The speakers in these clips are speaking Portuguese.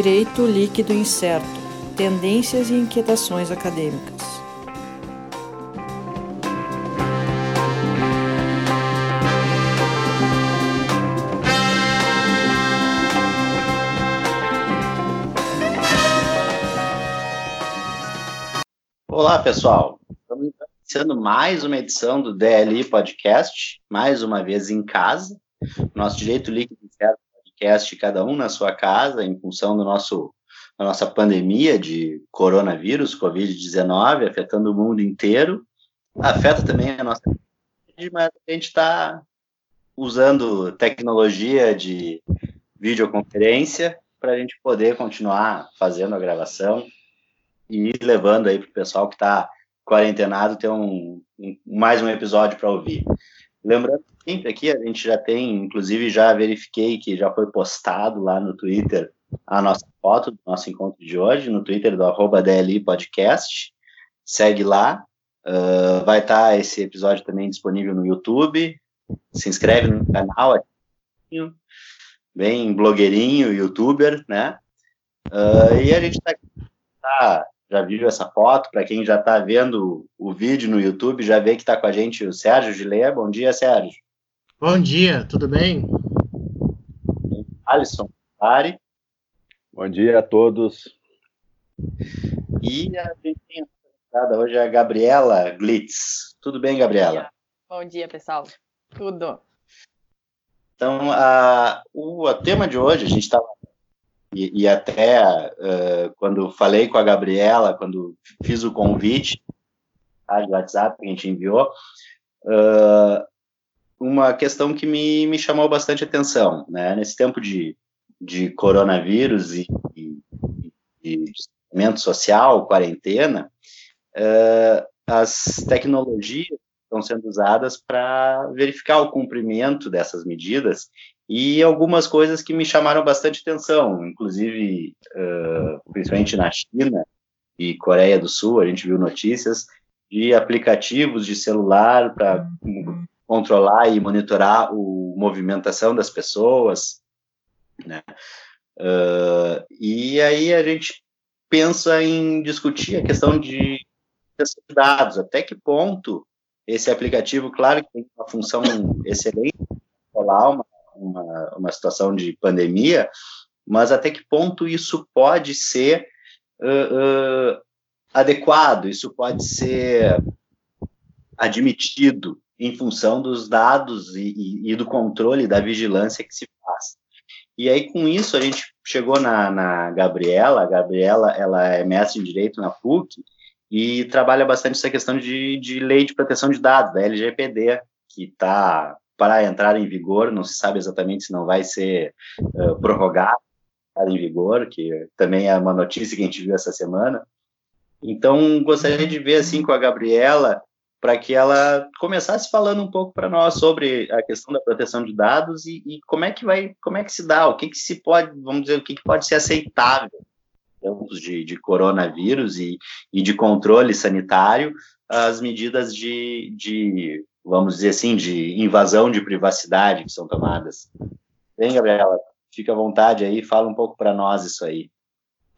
Direito Líquido Incerto Tendências e Inquietações Acadêmicas. Olá, pessoal. Estamos iniciando mais uma edição do DLI Podcast, mais uma vez em casa. Nosso Direito Líquido podcast, cada um na sua casa, em função do nosso da nossa pandemia de coronavírus, Covid-19, afetando o mundo inteiro. Afeta também a nossa mas a gente está usando tecnologia de videoconferência para a gente poder continuar fazendo a gravação e levando aí para o pessoal que está quarentenado ter um, um, mais um episódio para ouvir. Lembrando sempre aqui, a gente já tem, inclusive já verifiquei que já foi postado lá no Twitter a nossa foto do nosso encontro de hoje, no Twitter do arroba DLI Podcast. Segue lá. Uh, vai estar tá esse episódio também disponível no YouTube. Se inscreve no canal. Bem blogueirinho, youtuber, né? Uh, e a gente tá, já viu essa foto. Para quem já está vendo o vídeo no YouTube, já vê que está com a gente o Sérgio Gilé. Bom dia, Sérgio. Bom dia, tudo bem? Alisson Ari. Bom dia a todos. E a gente tem hoje a Gabriela Glitz. Tudo bem, Gabriela? Bom dia, pessoal. Tudo. Então, a, o a tema de hoje, a gente estava. E, e, até uh, quando falei com a Gabriela, quando fiz o convite tá, de WhatsApp que a gente enviou, uh, uma questão que me, me chamou bastante atenção. Né? Nesse tempo de de coronavírus e, e, distanciamento social, quarentena, uh, as tecnologias estão sendo usadas para verificar o cumprimento dessas medidas e algumas coisas que me chamaram bastante atenção, inclusive, uh, principalmente na China e Coreia do Sul, a gente viu notícias de aplicativos de celular para controlar e monitorar a movimentação das pessoas, né? Uh, e aí a gente pensa em discutir a questão de dados, até que ponto esse aplicativo, claro que tem uma função excelente, controlar uma, uma, uma situação de pandemia, mas até que ponto isso pode ser uh, uh, adequado, isso pode ser admitido em função dos dados e, e, e do controle da vigilância que se faz. E aí, com isso, a gente chegou na, na Gabriela. A Gabriela, ela é mestre em Direito na PUC e trabalha bastante essa questão de, de lei de proteção de dados, da LGPD, que está para entrar em vigor, não se sabe exatamente se não vai ser uh, prorrogado em vigor, que também é uma notícia que a gente viu essa semana. Então, gostaria de ver, assim, com a Gabriela, para que ela começasse falando um pouco para nós sobre a questão da proteção de dados e, e, como é que vai, como é que se dá, o que, que se pode, vamos dizer, o que, que pode ser aceitável em termos de, de coronavírus e, e, de controle sanitário, as medidas de, de, vamos dizer assim, de invasão de privacidade que são tomadas. Bem, Gabriela, fica à vontade aí, fala um pouco para nós isso aí.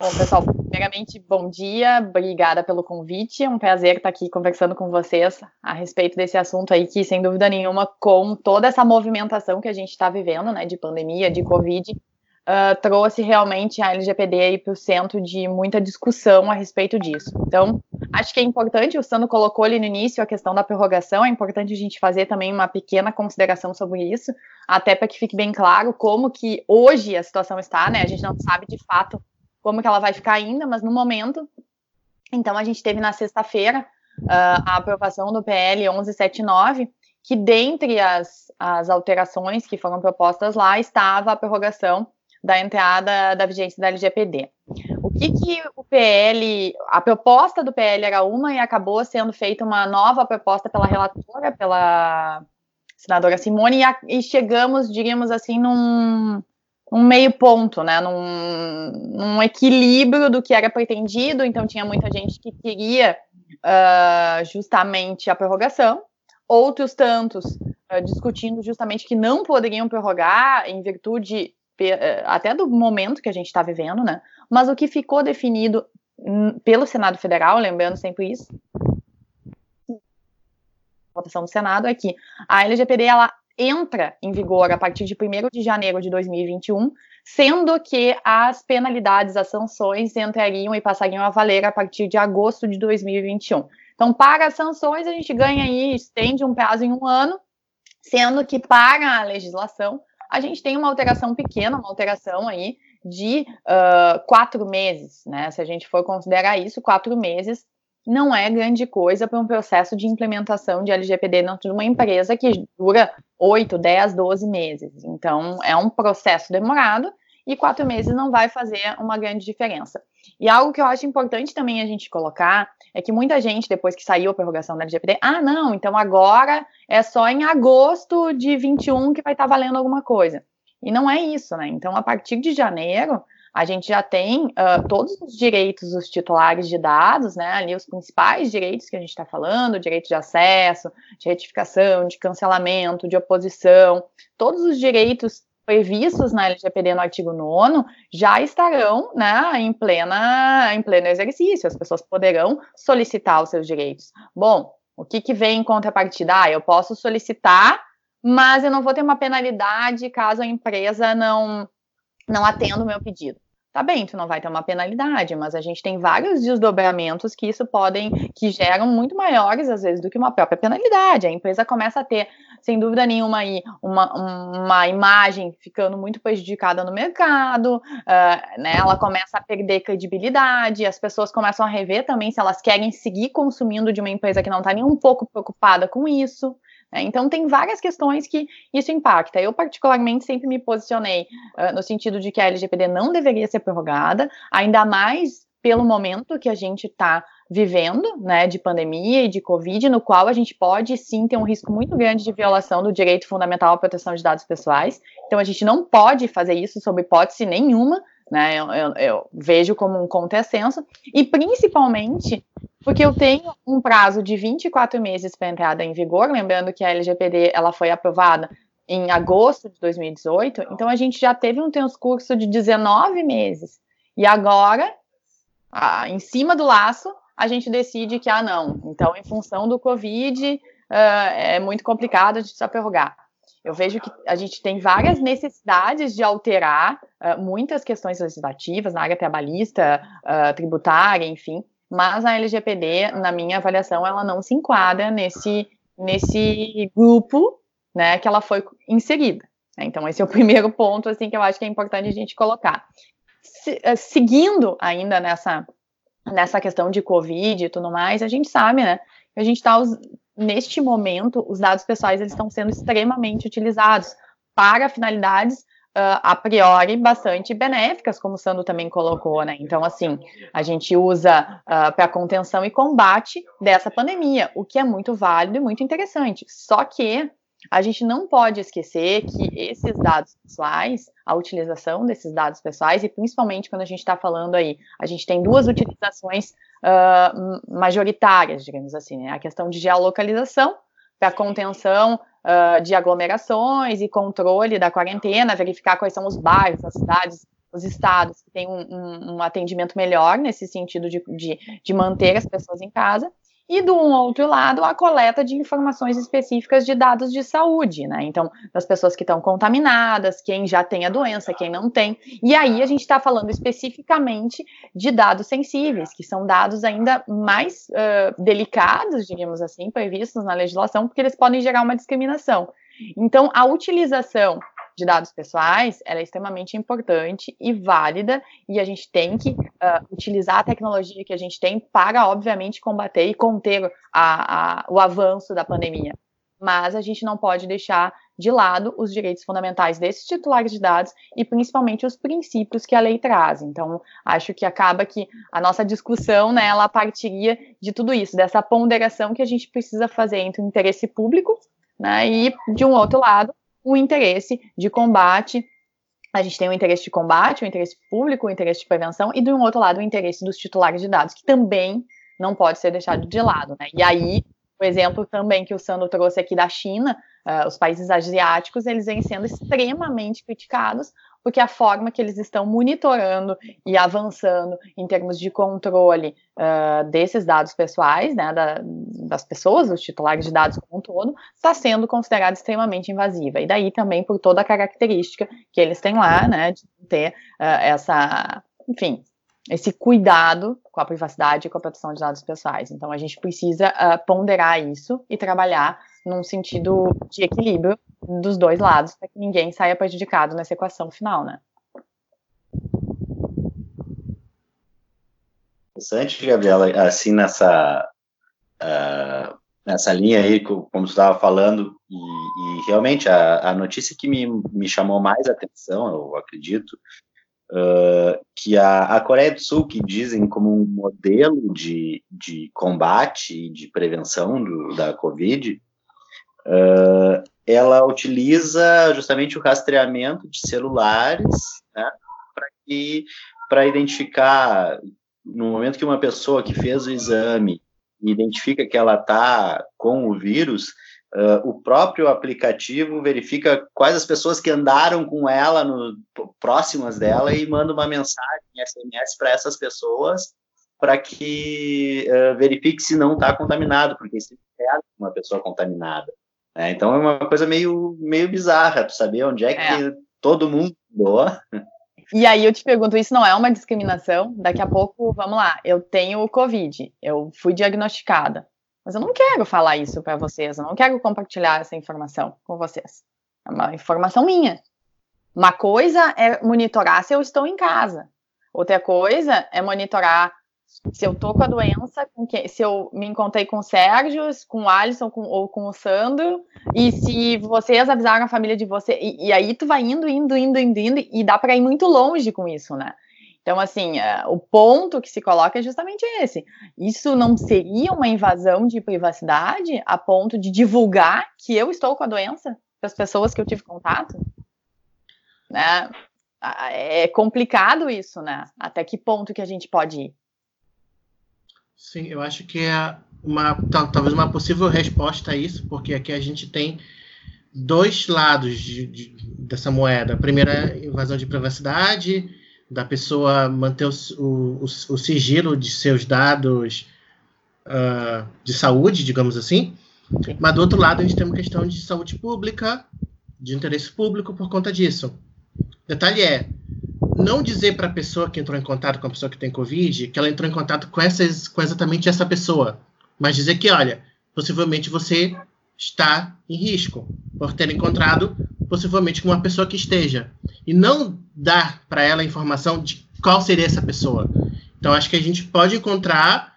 Bom, pessoal, primeiramente, bom dia, obrigada pelo convite. É um prazer estar aqui conversando com vocês a respeito desse assunto aí, que, sem dúvida nenhuma, com toda essa movimentação que a gente está vivendo, né, de pandemia, de Covid, uh, trouxe realmente a LGPD para o centro de muita discussão a respeito disso. Então, acho que é importante, o Sandro colocou ali no início a questão da prorrogação, é importante a gente fazer também uma pequena consideração sobre isso, até para que fique bem claro como que hoje a situação está, né, a gente não sabe de fato como que ela vai ficar ainda, mas no momento. Então, a gente teve na sexta-feira uh, a aprovação do PL 1179, que dentre as, as alterações que foram propostas lá estava a prorrogação da entrada da vigência da LGPD. O que, que o PL, a proposta do PL era uma e acabou sendo feita uma nova proposta pela relatora, pela senadora Simone, e, a, e chegamos, diríamos assim, num, um meio ponto, né, num, num, equilíbrio do que era pretendido, então tinha muita gente que queria uh, justamente a prorrogação, outros tantos uh, discutindo justamente que não poderiam prorrogar em virtude eh, até do momento que a gente está vivendo, né? Mas o que ficou definido hum, pelo Senado Federal, lembrando sempre isso, votação do Senado é que a LGPD ela entra em vigor a partir de 1 de janeiro de 2021, sendo que as penalidades, as sanções entrariam e passariam a valer a partir de agosto de 2021. Então, para as sanções, a gente ganha aí, estende um prazo em um ano, sendo que para a legislação, a gente tem uma alteração pequena, uma alteração aí de uh, quatro meses, né? Se a gente for considerar isso, quatro meses não é grande coisa para um processo de implementação de LGPD dentro de uma empresa que dura 8, 10, 12 meses. Então, é um processo demorado e quatro meses não vai fazer uma grande diferença. E algo que eu acho importante também a gente colocar é que muita gente, depois que saiu a prorrogação da LGPD, ah, não, então agora é só em agosto de 21 que vai estar tá valendo alguma coisa. E não é isso, né? Então, a partir de janeiro, a gente já tem uh, todos os direitos dos titulares de dados, né? Ali os principais direitos que a gente está falando, direito de acesso, de retificação, de cancelamento, de oposição, todos os direitos previstos na LGPD no artigo 9 já estarão né, em, plena, em pleno exercício, as pessoas poderão solicitar os seus direitos. Bom, o que, que vem em contrapartida? Ah, eu posso solicitar, mas eu não vou ter uma penalidade caso a empresa não não atendo o meu pedido. Tá bem, tu não vai ter uma penalidade, mas a gente tem vários desdobramentos que isso podem, que geram muito maiores às vezes do que uma própria penalidade. A empresa começa a ter, sem dúvida nenhuma, aí, uma, uma imagem ficando muito prejudicada no mercado, uh, né? Ela começa a perder credibilidade, as pessoas começam a rever também se elas querem seguir consumindo de uma empresa que não está nem um pouco preocupada com isso. Né? Então, tem várias questões que isso impacta. Eu, particularmente, sempre me posicionei uh, no sentido de que a LGPD não deveria ser prorrogada, ainda mais pelo momento que a gente está vivendo, né, de pandemia e de Covid, no qual a gente pode sim ter um risco muito grande de violação do direito fundamental à proteção de dados pessoais. Então, a gente não pode fazer isso sob hipótese nenhuma, né? Eu, eu, eu vejo como um contrassenso, e principalmente porque eu tenho um prazo de 24 meses para entrada em vigor, lembrando que a LGPD ela foi aprovada em agosto de 2018, então a gente já teve um transcurso de 19 meses. E agora, ah, em cima do laço, a gente decide que, ah, não, então em função do Covid, uh, é muito complicado a gente só prorrogar. Eu vejo que a gente tem várias necessidades de alterar uh, muitas questões legislativas na área trabalhista, uh, tributária, enfim, mas a LGPD, na minha avaliação, ela não se enquadra nesse, nesse grupo né, que ela foi inserida. Né? Então, esse é o primeiro ponto assim, que eu acho que é importante a gente colocar. Se, uh, seguindo ainda nessa, nessa questão de Covid e tudo mais, a gente sabe né, que a gente está neste momento, os dados pessoais eles estão sendo extremamente utilizados para finalidades Uh, a priori bastante benéficas, como o Sandro também colocou, né? Então, assim, a gente usa uh, para contenção e combate dessa pandemia, o que é muito válido e muito interessante. Só que a gente não pode esquecer que esses dados pessoais, a utilização desses dados pessoais, e principalmente quando a gente está falando aí, a gente tem duas utilizações uh, majoritárias, digamos assim, né? A questão de geolocalização para contenção uh, de aglomerações e controle da quarentena, verificar quais são os bairros, as cidades, os estados que têm um, um, um atendimento melhor nesse sentido de, de, de manter as pessoas em casa e do outro lado a coleta de informações específicas de dados de saúde, né? Então, das pessoas que estão contaminadas, quem já tem a doença, quem não tem. E aí a gente está falando especificamente de dados sensíveis, que são dados ainda mais uh, delicados, digamos assim, previstos na legislação, porque eles podem gerar uma discriminação. Então, a utilização de dados pessoais, ela é extremamente importante e válida, e a gente tem que uh, utilizar a tecnologia que a gente tem para, obviamente, combater e conter a, a, o avanço da pandemia. Mas a gente não pode deixar de lado os direitos fundamentais desses titulares de dados e principalmente os princípios que a lei traz. Então, acho que acaba que a nossa discussão, né, ela partiria de tudo isso, dessa ponderação que a gente precisa fazer entre o interesse público, né, e de um outro lado, o interesse de combate. A gente tem o interesse de combate, o interesse público, o interesse de prevenção, e, um outro lado, o interesse dos titulares de dados, que também não pode ser deixado de lado. Né? E aí, o exemplo também que o Sandro trouxe aqui da China, uh, os países asiáticos, eles vêm sendo extremamente criticados porque a forma que eles estão monitorando e avançando em termos de controle uh, desses dados pessoais, né, da, das pessoas, os titulares de dados como um todo, está sendo considerada extremamente invasiva. E daí também por toda a característica que eles têm lá, né, de ter uh, essa, enfim, esse cuidado com a privacidade e com a proteção de dados pessoais. Então, a gente precisa uh, ponderar isso e trabalhar num sentido de equilíbrio dos dois lados, para que ninguém saia prejudicado nessa equação final, né? Interessante, Gabriela, assim, nessa, uh, nessa linha aí, como você estava falando, e, e realmente a, a, notícia que me, me chamou mais atenção, eu acredito, uh, que a, a Coreia do Sul, que dizem como um modelo de, de combate e de prevenção do, da Covid, uh, ela utiliza justamente o rastreamento de celulares né, para identificar, no momento que uma pessoa que fez o exame identifica que ela está com o vírus, Uh, o próprio aplicativo verifica quais as pessoas que andaram com ela no, próximas dela e manda uma mensagem SMS para essas pessoas para que uh, verifique se não está contaminado, porque se é uma pessoa contaminada. Né? Então é uma coisa meio, meio bizarra, tu saber onde é que é. todo mundo doa. E aí eu te pergunto, isso não é uma discriminação? Daqui a pouco, vamos lá, eu tenho Covid, eu fui diagnosticada. Mas eu não quero falar isso para vocês, eu não quero compartilhar essa informação com vocês. É uma informação minha. Uma coisa é monitorar se eu estou em casa. Outra coisa é monitorar se eu tô com a doença, com quem, se eu me encontrei com o Sérgio, com o Alisson com, ou com o Sandro, e se vocês avisaram a família de você, e, e aí tu vai indo, indo, indo, indo, indo, e dá para ir muito longe com isso, né? Então, assim, é, o ponto que se coloca é justamente esse. Isso não seria uma invasão de privacidade a ponto de divulgar que eu estou com a doença para as pessoas que eu tive contato? Né? É complicado isso, né? Até que ponto que a gente pode ir? Sim, eu acho que é uma talvez uma possível resposta a isso, porque aqui a gente tem dois lados de, de, dessa moeda. A primeira, invasão de privacidade, da pessoa manter o, o, o sigilo de seus dados uh, de saúde, digamos assim. Sim. Mas do outro lado, a gente tem uma questão de saúde pública, de interesse público por conta disso. Detalhe é, não dizer para a pessoa que entrou em contato com a pessoa que tem Covid que ela entrou em contato com, essas, com exatamente essa pessoa, mas dizer que, olha, possivelmente você está em risco por ter encontrado possivelmente com uma pessoa que esteja e não dar para ela a informação de qual seria essa pessoa. Então, acho que a gente pode encontrar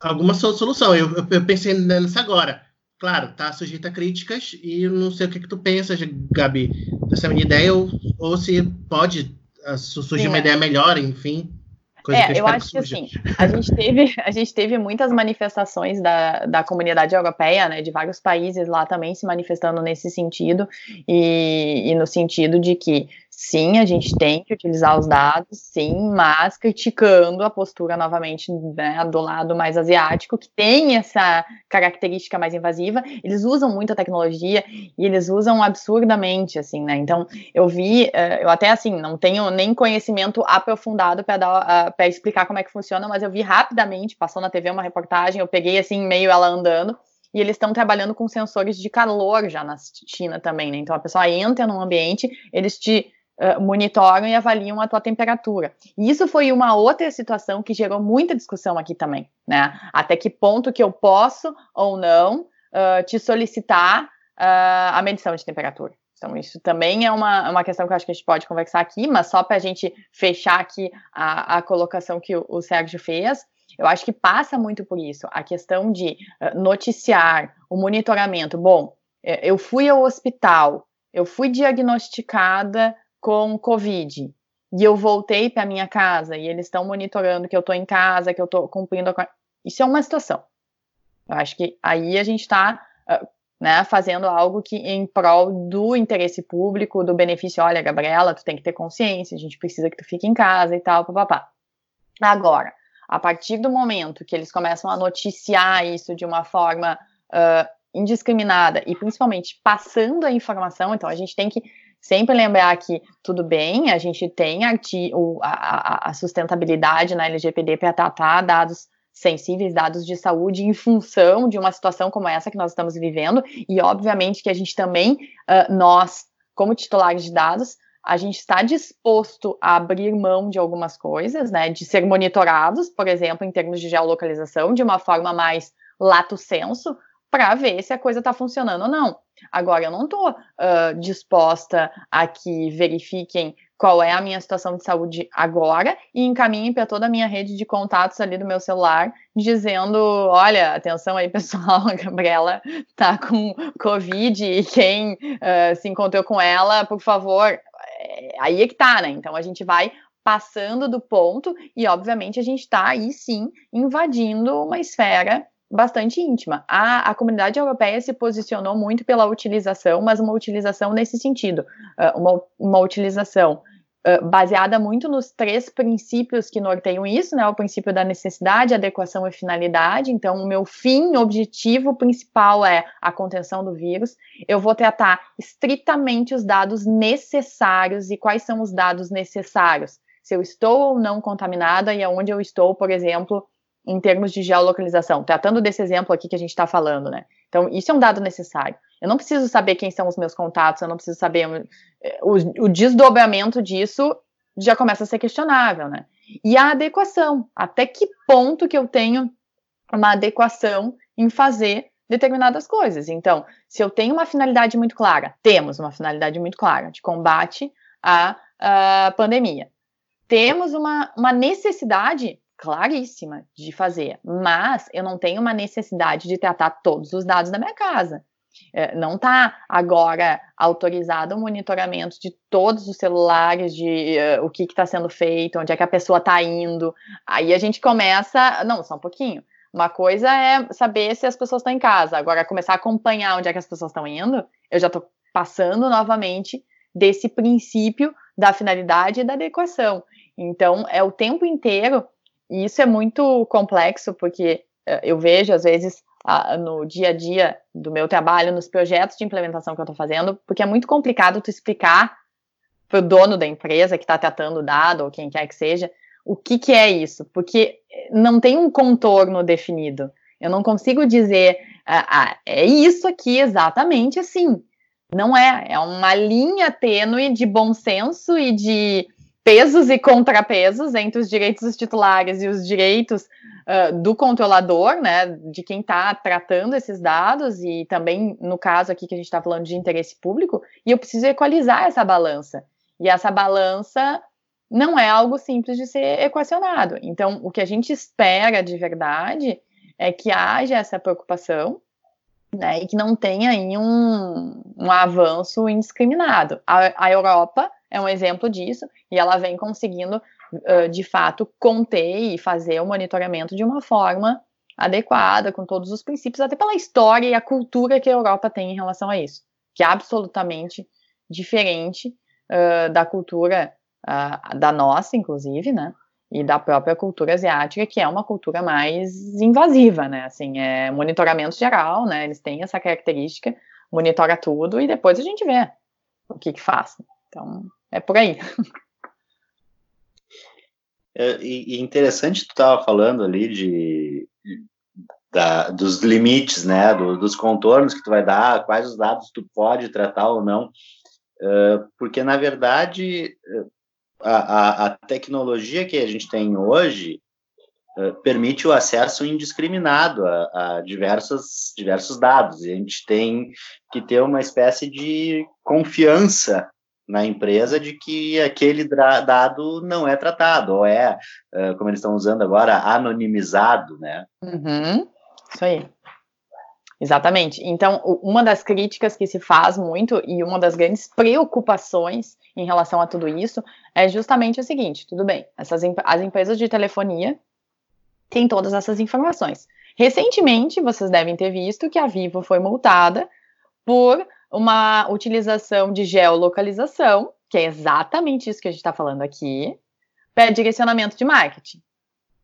alguma solução. Eu, eu, eu pensei nessa agora. Claro, tá sujeito a críticas e não sei o que, que tu pensas, Gabi, dessa minha ideia, ou, ou se pode surgir uma é. ideia melhor, enfim. Coisa é, que eu, eu acho que, assim, a gente teve, a gente teve muitas manifestações da, da comunidade europeia, né, de vários países lá também se manifestando nesse sentido, e, e no sentido de que Sim, a gente tem que utilizar os dados, sim, mas criticando a postura novamente né, do lado mais asiático, que tem essa característica mais invasiva. Eles usam muito a tecnologia e eles usam absurdamente, assim, né? Então, eu vi, eh, eu até assim, não tenho nem conhecimento aprofundado para para explicar como é que funciona, mas eu vi rapidamente, passou na TV uma reportagem, eu peguei assim meio ela andando e eles estão trabalhando com sensores de calor já na China também, né? Então a pessoa entra num ambiente, eles te monitoram e avaliam a tua temperatura. E isso foi uma outra situação que gerou muita discussão aqui também, né? Até que ponto que eu posso ou não uh, te solicitar uh, a medição de temperatura. Então, isso também é uma, uma questão que eu acho que a gente pode conversar aqui, mas só para a gente fechar aqui a, a colocação que o, o Sérgio fez, eu acho que passa muito por isso, a questão de noticiar, o monitoramento. Bom, eu fui ao hospital, eu fui diagnosticada com Covid e eu voltei para minha casa e eles estão monitorando que eu estou em casa, que eu estou cumprindo a... Isso é uma situação. Eu acho que aí a gente está ah, né, fazendo algo que em prol do interesse público, do benefício, olha, Gabriela, tu tem que ter consciência, a gente precisa que tu fique em casa e tal, papapá. Agora, a partir do momento que eles começam a noticiar isso de uma forma uh, indiscriminada e principalmente passando a informação, então a gente tem que Sempre lembrar que, tudo bem, a gente tem a, a, a sustentabilidade na LGPD para tratar dados sensíveis, dados de saúde, em função de uma situação como essa que nós estamos vivendo, e obviamente que a gente também, uh, nós, como titulares de dados, a gente está disposto a abrir mão de algumas coisas, né, de ser monitorados, por exemplo, em termos de geolocalização, de uma forma mais lato senso, para ver se a coisa está funcionando ou não. Agora, eu não estou uh, disposta a que verifiquem qual é a minha situação de saúde agora e encaminhem para toda a minha rede de contatos ali do meu celular, dizendo: olha, atenção aí, pessoal, a Gabriela tá com Covid e quem uh, se encontrou com ela, por favor. É, aí é que tá, né? Então a gente vai passando do ponto e, obviamente, a gente está aí sim invadindo uma esfera bastante íntima. A, a comunidade europeia se posicionou muito pela utilização, mas uma utilização nesse sentido, uh, uma, uma utilização uh, baseada muito nos três princípios que norteiam isso, né? O princípio da necessidade, adequação e finalidade. Então, o meu fim, objetivo principal é a contenção do vírus. Eu vou tratar estritamente os dados necessários e quais são os dados necessários. Se eu estou ou não contaminada e aonde eu estou, por exemplo, em termos de geolocalização, tratando desse exemplo aqui que a gente está falando, né? Então, isso é um dado necessário. Eu não preciso saber quem são os meus contatos, eu não preciso saber. Eh, o, o desdobramento disso já começa a ser questionável, né? E a adequação. Até que ponto que eu tenho uma adequação em fazer determinadas coisas. Então, se eu tenho uma finalidade muito clara, temos uma finalidade muito clara de combate à, à pandemia. Temos uma, uma necessidade claríssima de fazer, mas eu não tenho uma necessidade de tratar todos os dados da minha casa. É, não está agora autorizado o monitoramento de todos os celulares, de uh, o que está sendo feito, onde é que a pessoa está indo. Aí a gente começa. Não, só um pouquinho. Uma coisa é saber se as pessoas estão em casa. Agora, começar a acompanhar onde é que as pessoas estão indo, eu já estou passando novamente desse princípio da finalidade e da adequação. Então, é o tempo inteiro e isso é muito complexo, porque eh, eu vejo, às vezes, no dia a dia do meu trabalho, nos projetos de implementação que eu estou fazendo, porque é muito complicado tu explicar para o dono da empresa que está tratando o dado, ou quem quer que seja, o que, que é isso, porque não tem um contorno definido. Eu não consigo dizer, ah, ah, é isso aqui exatamente assim. Não é, é uma linha tênue de bom senso e de pesos e contrapesos entre os direitos dos titulares e os direitos uh, do controlador, né, de quem está tratando esses dados, e também no caso aqui que a gente está falando de interesse público, e eu preciso equalizar essa balança. E essa balança não é algo simples de ser equacionado. Então, o que a gente espera de verdade é que haja essa preocupação, né, e que não tenha aí um, um avanço indiscriminado. A, a Europa é um exemplo disso, e ela vem conseguindo, uh, de fato, conter e fazer o monitoramento de uma forma adequada, com todos os princípios, até pela história e a cultura que a Europa tem em relação a isso, que é absolutamente diferente uh, da cultura uh, da nossa, inclusive, né? E da própria cultura asiática, que é uma cultura mais invasiva, né? Assim, é monitoramento geral, né? Eles têm essa característica, monitora tudo e depois a gente vê o que que faz. Então, é por aí. É, e, interessante tu estava falando ali de, da, dos limites, né, do, dos contornos que tu vai dar, quais os dados tu pode tratar ou não, uh, porque na verdade a, a, a, tecnologia que a gente tem hoje uh, permite o acesso indiscriminado a, a diversos, diversos dados, e a gente tem que ter uma espécie de confiança na empresa de que aquele dado não é tratado, ou é, como eles estão usando agora, anonimizado, né? Uhum, isso aí. Exatamente. Então, uma das críticas que se faz muito e uma das grandes preocupações em relação a tudo isso é justamente o seguinte: tudo bem, essas, as empresas de telefonia têm todas essas informações. Recentemente, vocês devem ter visto que a Vivo foi multada por uma utilização de geolocalização, que é exatamente isso que a gente está falando aqui, para direcionamento de marketing.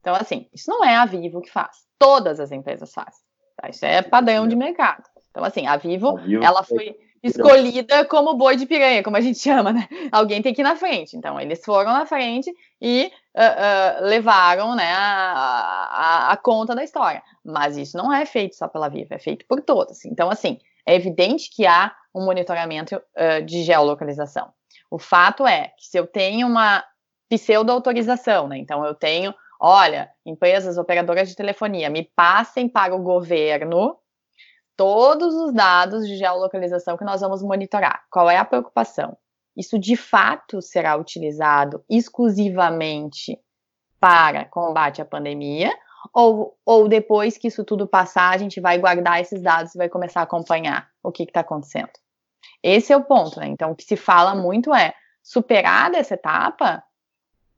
Então, assim, isso não é a Vivo que faz. Todas as empresas fazem. Tá? Isso é padrão de mercado. Então, assim, a Vivo, Vivo ela foi escolhida como boi de piranha, como a gente chama, né? Alguém tem que ir na frente. Então, eles foram na frente e uh, uh, levaram né, a, a, a, conta da história. Mas isso não é feito só pela Viva, é feito por todas. Então, assim, é evidente que há um monitoramento uh, de geolocalização. O fato é que se eu tenho uma pseudo-autorização, né? Então, eu tenho, olha, empresas operadoras de telefonia, me passem para o governo todos os dados de geolocalização que nós vamos monitorar. Qual é a preocupação? Isso de fato será utilizado exclusivamente para combate à pandemia? Ou, ou depois que isso tudo passar, a gente vai guardar esses dados e vai começar a acompanhar o que está acontecendo? Esse é o ponto, né? Então, o que se fala muito é superada essa etapa,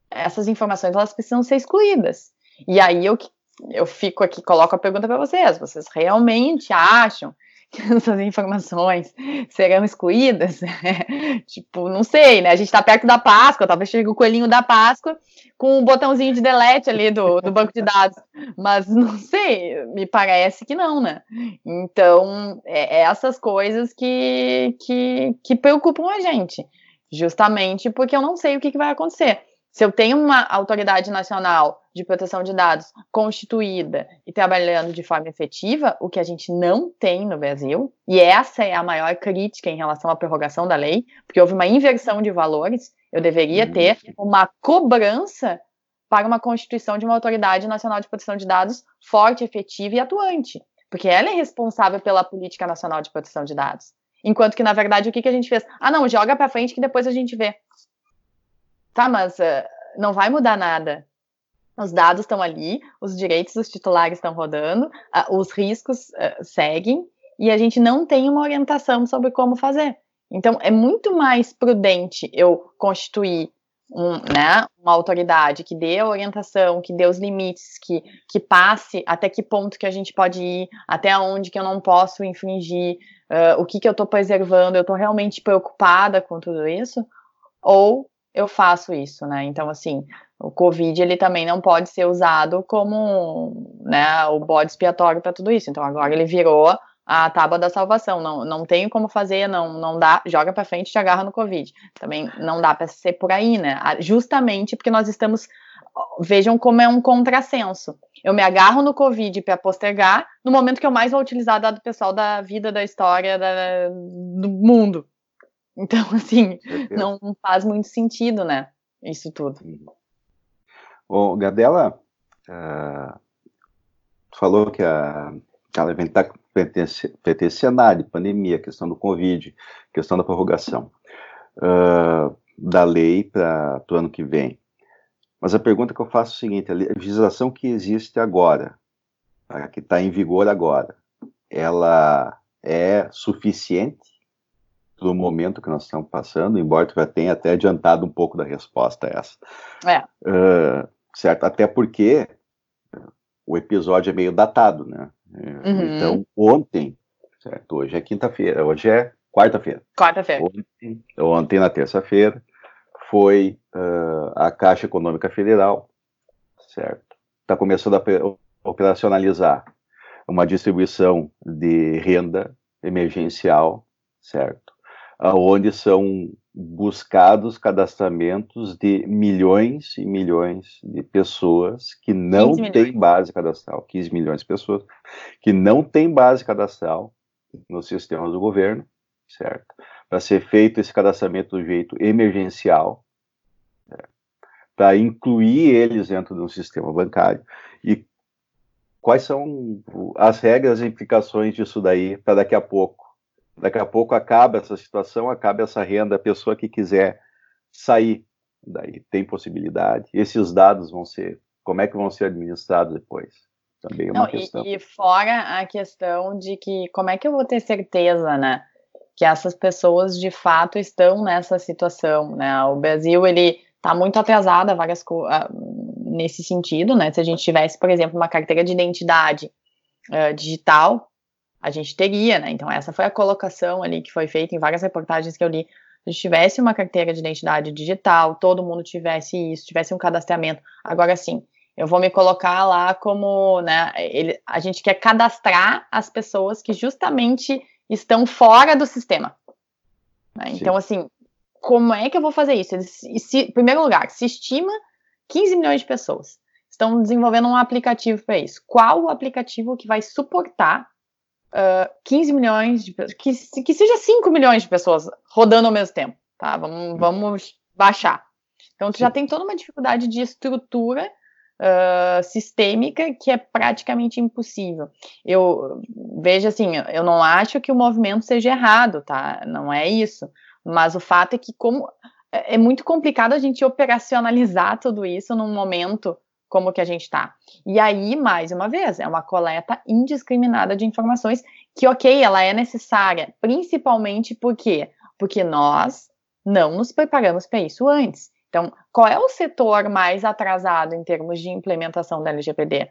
essas informações elas precisam ser excluídas. E aí eu eu fico aqui, coloco a pergunta para vocês: vocês realmente acham essas informações serão excluídas? tipo, não sei, né? A gente está perto da Páscoa, talvez chegue o coelhinho da Páscoa com o um botãozinho de delete ali do, do banco de dados, mas não sei, me parece que não, né? Então, é, é essas coisas que, que, que preocupam a gente, justamente porque eu não sei o que, que vai acontecer. Se eu tenho uma autoridade nacional de proteção de dados constituída e trabalhando de forma efetiva, o que a gente não tem no Brasil, e essa é a maior crítica em relação à prorrogação da lei, porque houve uma inversão de valores, eu deveria ter uma cobrança para uma constituição de uma autoridade nacional de proteção de dados forte, efetiva e atuante, porque ela é responsável pela política nacional de proteção de dados. Enquanto que, na verdade, o que, que a gente fez? Ah, não, joga para frente que depois a gente vê. Tá, mas uh, não vai mudar nada. Os dados estão ali, os direitos dos titulares estão rodando, uh, os riscos uh, seguem e a gente não tem uma orientação sobre como fazer. Então, é muito mais prudente eu constituir um, né, uma autoridade que dê a orientação, que dê os limites, que, que passe até que ponto que a gente pode ir, até onde que eu não posso infringir, uh, o que, que eu estou preservando, eu estou realmente preocupada com tudo isso, ou eu faço isso, né? Então, assim, o Covid ele também não pode ser usado como né, o bode expiatório para tudo isso. Então, agora ele virou a tábua da salvação. Não, não tem como fazer, não, não dá, joga para frente e te agarra no Covid. Também não dá para ser por aí, né? Justamente porque nós estamos. Vejam como é um contrassenso. Eu me agarro no Covid para postergar no momento que eu mais vou utilizar dado pessoal da vida, da história, da, do mundo. Então, assim, não faz muito sentido, né? Isso tudo. Ô, uhum. Gadela, uh, falou que a, ela está pertence cenário, pandemia, questão do Covid, questão da prorrogação uh, da lei para o ano que vem. Mas a pergunta que eu faço é o seguinte: a legislação que existe agora, que está em vigor agora, ela é suficiente do momento que nós estamos passando, embora tu já tenha até adiantado um pouco da resposta a essa. É. Uh, certo? Até porque o episódio é meio datado, né? Uhum. Então, ontem, certo? Hoje é quinta-feira, hoje é quarta-feira. Quarta-feira. Ontem, ontem, na terça-feira, foi uh, a Caixa Econômica Federal, certo? Está começando a operacionalizar uma distribuição de renda emergencial, certo? Onde são buscados cadastramentos de milhões e milhões de pessoas que não têm base cadastral, 15 milhões de pessoas que não têm base cadastral nos sistemas do governo, certo? Para ser feito esse cadastramento do jeito emergencial, para incluir eles dentro de um sistema bancário. E quais são as regras e implicações disso daí para daqui a pouco Daqui a pouco acaba essa situação, acaba essa renda, a pessoa que quiser sair daí tem possibilidade. Esses dados vão ser, como é que vão ser administrados depois? Também é uma Não, questão. E, e fora a questão de que como é que eu vou ter certeza, né? que essas pessoas de fato estão nessa situação, né? O Brasil ele está muito atrasado a várias nesse sentido, né? Se a gente tivesse, por exemplo, uma carteira de identidade uh, digital, a gente teria, né? Então, essa foi a colocação ali que foi feita em várias reportagens que eu li. Se a gente tivesse uma carteira de identidade digital, todo mundo tivesse isso, tivesse um cadastramento. Agora sim, eu vou me colocar lá como, né? Ele, a gente quer cadastrar as pessoas que justamente estão fora do sistema. Né? Então, assim, como é que eu vou fazer isso? Se, em primeiro lugar, se estima 15 milhões de pessoas estão desenvolvendo um aplicativo para isso. Qual o aplicativo que vai suportar uh, 15 milhões de pessoas, que, que seja 5 milhões de pessoas rodando ao mesmo tempo, tá? Vamos, vamos baixar. Então, tu já tem toda uma dificuldade de estrutura uh, sistêmica que é praticamente impossível. Eu vejo assim, eu não acho que o movimento seja errado, tá? Não é isso. Mas o fato é que como é, é muito complicado a gente operacionalizar tudo isso num momento como que a gente está. E aí, mais uma vez, é uma coleta indiscriminada de informações que, ok, ela é necessária, principalmente porque porque nós não nos preparamos para isso antes. Então, qual é o setor mais atrasado em termos de implementação da LGPD?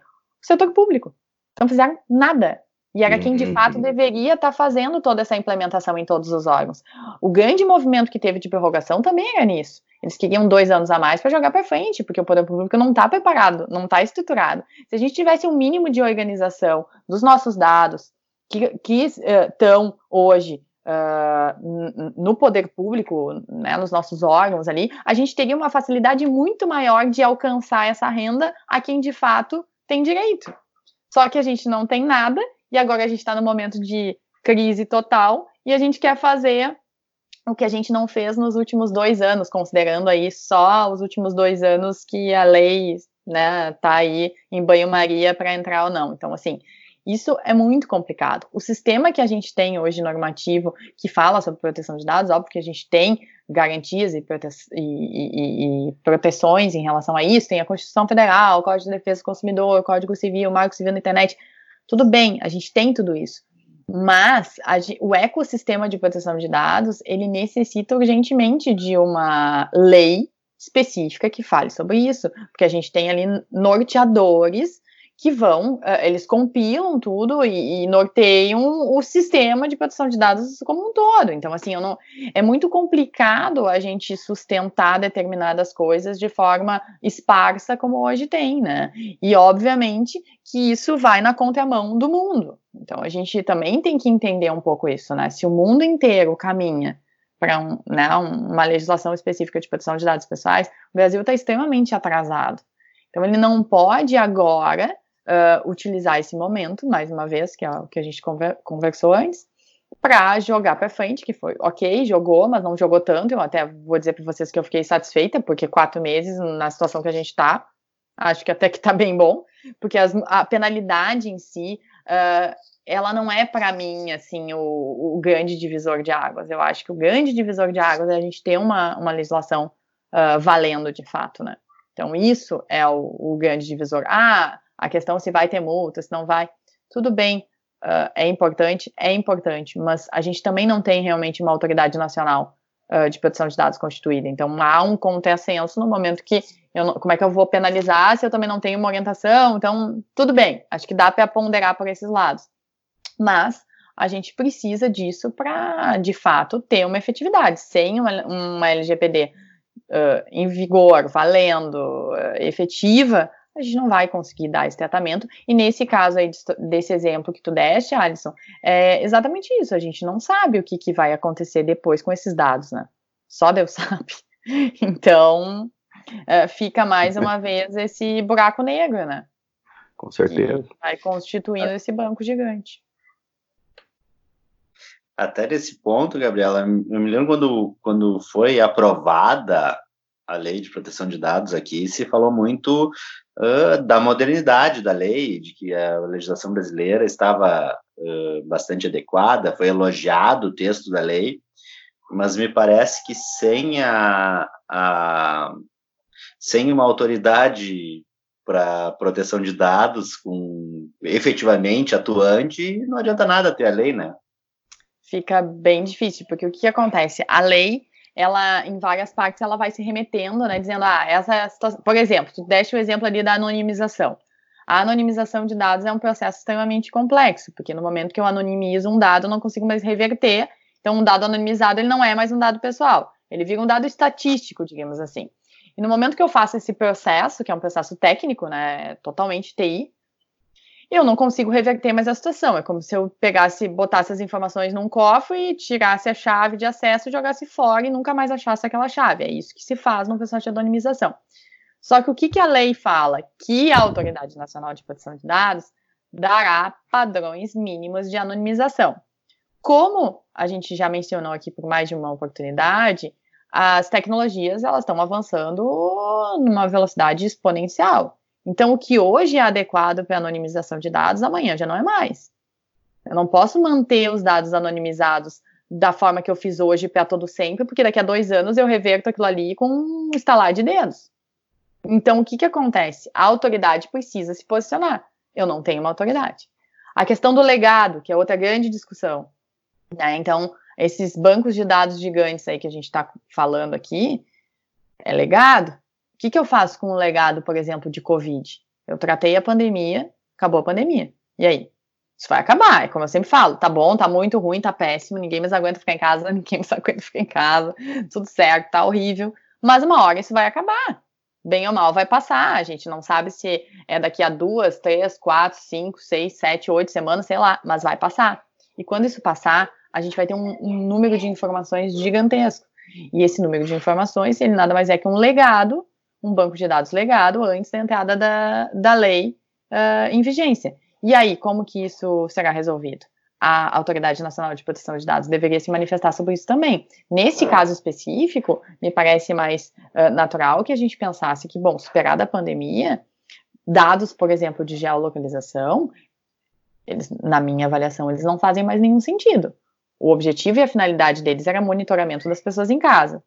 O setor público. Não fizeram nada. E era quem de uhum. fato deveria estar tá fazendo toda essa implementação em todos os órgãos. O grande movimento que teve de prorrogação também era nisso. Eles queriam dois anos a mais para jogar para frente, porque o poder público não está preparado, não está estruturado. Se a gente tivesse um mínimo de organização dos nossos dados, que estão uh, hoje uh, no poder público, né, nos nossos órgãos ali, a gente teria uma facilidade muito maior de alcançar essa renda a quem de fato tem direito. Só que a gente não tem nada e agora a gente está no momento de crise total e a gente quer fazer o que a gente não fez nos últimos dois anos, considerando aí só os últimos dois anos que a lei né, tá aí em banho-maria para entrar ou não. Então, assim, isso é muito complicado. O sistema que a gente tem hoje normativo, que fala sobre proteção de dados, óbvio que a gente tem garantias e, prote e, e, e, proteções em relação a isso, tem a Constituição Federal, o Código de Defesa do Consumidor, o Código Civil, o Marco Civil na Internet, tudo bem, a gente tem tudo isso. Mas a, o ecossistema de proteção de dados, ele necessita urgentemente de uma lei específica que fale sobre isso, porque a gente tem ali norteadores que vão, uh, eles compilam tudo e, e, norteiam o sistema de proteção de dados como um todo. Então, assim, não, é muito complicado a gente sustentar determinadas coisas de forma esparsa como hoje tem, né? E, obviamente, que isso vai na contramão do mundo. Então, a gente também tem que entender um pouco isso, né? Se o mundo inteiro caminha para um, né, uma legislação específica de proteção de dados pessoais, o Brasil está extremamente atrasado. Então, ele não pode agora uh, utilizar esse momento, mais uma vez, que é o que a gente conver conversou antes, para jogar para frente, que foi ok, jogou, mas não jogou tanto. Eu até vou dizer para vocês que eu fiquei satisfeita, porque quatro meses na situação que a gente está, acho que até que está bem bom, porque as, a penalidade em si, uh, ela não é para mim assim o, o, grande divisor de águas. Eu acho que o grande divisor de águas é a gente ter uma, uma legislação uh, valendo de fato, né? Então isso é o, o grande divisor. Ah, a questão se vai ter multa, se não vai, tudo bem, uh, é importante, é importante, mas a gente também não tem realmente uma autoridade nacional uh, de proteção de dados constituída. Então há um contrassenso no momento que não, como é que eu vou penalizar se eu também não tenho uma orientação? Então, tudo bem, acho que dá para ponderar por esses lados. Mas a gente precisa disso para, de fato, ter uma efetividade. Sem uma, uma LGPD uh, em vigor, valendo, efetiva, a gente não vai conseguir dar esse tratamento. E nesse caso aí, desse exemplo que tu deste, Alisson, é exatamente isso. A gente não sabe o que, que vai acontecer depois com esses dados, né? Só Deus sabe. Então, é, fica mais uma vez esse buraco negro, né? Com certeza. Que vai constituindo esse banco gigante. Até nesse ponto, Gabriela, eu me lembro quando, quando foi aprovada a lei de proteção de dados aqui, se falou muito uh, da modernidade da lei, de que a legislação brasileira estava uh, bastante adequada, foi elogiado o texto da lei, mas me parece que sem a, a sem uma autoridade para proteção de dados com efetivamente atuante, não adianta nada ter a lei, né? Fica bem difícil, porque o que acontece? A lei ela, em várias partes, ela vai se remetendo, né, dizendo, ah, essa é situação. Por exemplo, tu deste o exemplo ali da anonimização. A anonimização de dados é um processo extremamente complexo, porque no momento que eu anonimizo um dado, eu não consigo mais reverter. Então, um dado anonimizado, ele não é mais um dado pessoal. Ele vira um dado estatístico, digamos assim. E no momento que eu faço esse processo, que é um processo técnico, né, totalmente TI, eu não consigo reverter mais a situação. É como se eu pegasse, botasse as informações num cofre e tirasse a chave de acesso, jogasse fora e nunca mais achasse aquela chave. É isso que se faz no processo de anonimização. Só que o que, que a lei fala? Que a Autoridade Nacional de Proteção de Dados dará padrões mínimos de anonimização. Como a gente já mencionou aqui por mais de uma oportunidade, as tecnologias elas estão avançando numa velocidade exponencial. Então, o que hoje é adequado para anonimização de dados, amanhã já não é mais. Eu não posso manter os dados anonimizados da forma que eu fiz hoje para todo sempre, porque daqui a dois anos eu reverto aquilo ali com um estalar de dedos. Então, o que, que acontece? A autoridade precisa se posicionar. Eu não tenho uma autoridade. A questão do legado, que é outra grande discussão. Né? Então, esses bancos de dados gigantes aí que a gente está falando aqui, é legado? Que, que eu faço com o legado, por exemplo, de Covid? Eu tratei a pandemia, acabou a pandemia. E aí? Isso vai acabar, é como eu sempre falo, tá bom, tá muito ruim, tá péssimo, ninguém mais aguenta ficar em casa, ninguém mais aguenta ficar em casa, tudo certo, tá horrível, mas uma hora isso vai acabar. Bem ou mal vai passar, a gente não sabe se é daqui a duas, três, quatro, cinco, seis, sete, oito semanas, sei lá, mas vai passar. E quando isso passar, a gente vai ter um, um número de informações gigantesco. E esse número de informações, ele nada mais é que um legado um banco de dados legado antes da entrada da, da lei uh, em vigência. E aí, como que isso será resolvido? A Autoridade Nacional de Proteção de Dados deveria se manifestar sobre isso também. Nesse caso específico, me parece mais uh, natural que a gente pensasse que, bom, superada a pandemia, dados, por exemplo, de geolocalização, eles, na minha avaliação, eles não fazem mais nenhum sentido. O objetivo e a finalidade deles era monitoramento das pessoas em casa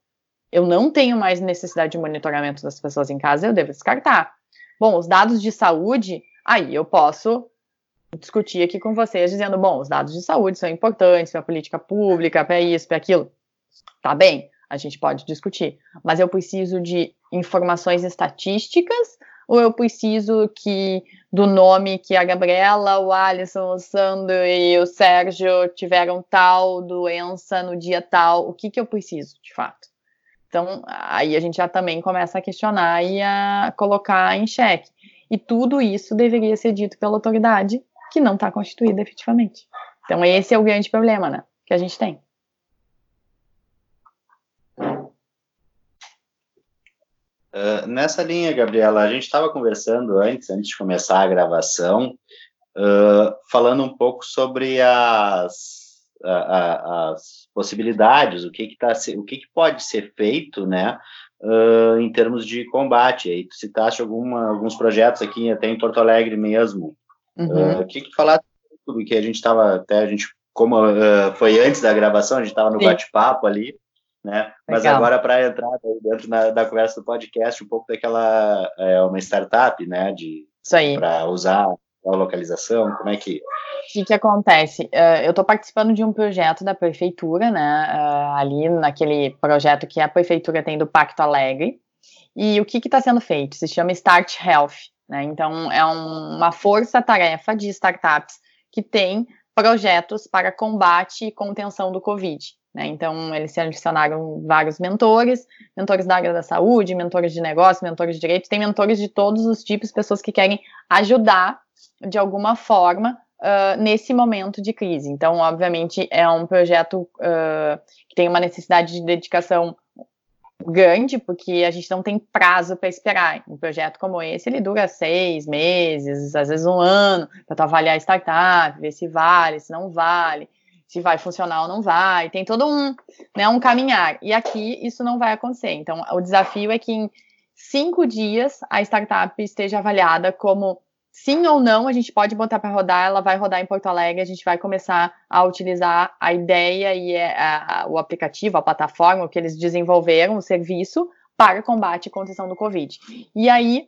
eu não tenho mais necessidade de monitoramento das pessoas em casa, eu devo descartar. Bom, os dados de saúde, aí eu posso discutir aqui com vocês, dizendo, bom, os dados de saúde são importantes para a política pública, para isso, para aquilo. Tá bem, a gente pode discutir. Mas eu preciso de informações estatísticas ou eu preciso que do nome que a Gabriela, o Alisson, o Sandro e o Sérgio tiveram tal doença no dia tal? O que, que eu preciso, de fato? Então, aí a gente já também começa a questionar e a colocar em xeque. E tudo isso deveria ser dito pela autoridade que não está constituída efetivamente. Então, esse é o grande problema né, que a gente tem. Uh, nessa linha, Gabriela, a gente estava conversando antes, antes de começar a gravação, uh, falando um pouco sobre as a, as possibilidades, o que que tá, o que que pode ser feito, né, uh, em termos de combate. Aí tu citaste alguma, alguns projetos aqui até em Porto Alegre mesmo. Uhum. Uh, que que falar tudo que a gente estava até a gente como uh, foi antes da gravação, a gente estava no bate-papo ali, né? Mas Legal. agora para entrar dentro na, da conversa do podcast, um pouco daquela é uma startup, né, de para usar localização, como é que o que, que acontece? Uh, eu estou participando de um projeto da prefeitura, né? Uh, ali naquele projeto que a prefeitura tem do Pacto Alegre. E o que está sendo feito? Se chama Start Health. Né? Então, é um, uma força-tarefa de startups que tem projetos para combate e contenção do Covid. Né? Então, eles selecionaram vários mentores, mentores da área da saúde, mentores de negócio, mentores de direito, tem mentores de todos os tipos, pessoas que querem ajudar de alguma forma uh, nesse momento de crise. Então, obviamente, é um projeto uh, que tem uma necessidade de dedicação grande, porque a gente não tem prazo para esperar. Um projeto como esse, ele dura seis meses, às vezes um ano, para avaliar a startup, ver se vale, se não vale, se vai funcionar ou não vai. Tem todo um, né, um caminhar. E aqui isso não vai acontecer. Então, o desafio é que em cinco dias a startup esteja avaliada como sim ou não, a gente pode botar para rodar, ela vai rodar em Porto Alegre, a gente vai começar a utilizar a ideia e é, a, a, o aplicativo, a plataforma, o que eles desenvolveram, o serviço, para combate e contenção do Covid. E aí,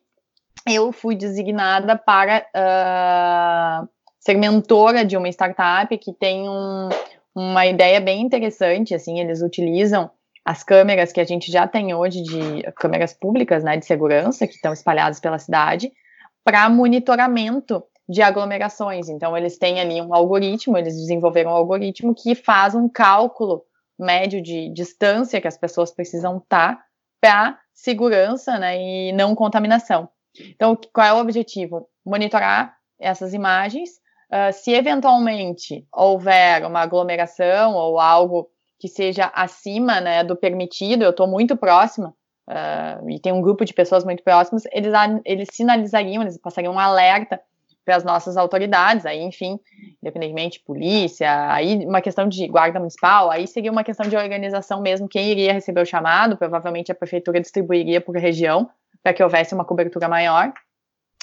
eu fui designada para uh, ser mentora de uma startup que tem um, uma ideia bem interessante, assim, eles utilizam as câmeras que a gente já tem hoje de câmeras públicas, né, de segurança, que estão espalhadas pela cidade, para monitoramento de aglomerações. Então, eles têm ali um algoritmo, eles desenvolveram um algoritmo que faz um cálculo médio de distância que as pessoas precisam estar para segurança né, e não contaminação. Então, qual é o objetivo? Monitorar essas imagens. Uh, se eventualmente houver uma aglomeração ou algo que seja acima né, do permitido, eu estou muito próxima, uh, e tem um grupo de pessoas muito próximas, eles, eles sinalizariam, eles passariam um alerta para as nossas autoridades, aí, enfim, independentemente, polícia, aí uma questão de guarda municipal, aí seria uma questão de organização mesmo, quem iria receber o chamado, provavelmente a prefeitura distribuiria por região, para que houvesse uma cobertura maior,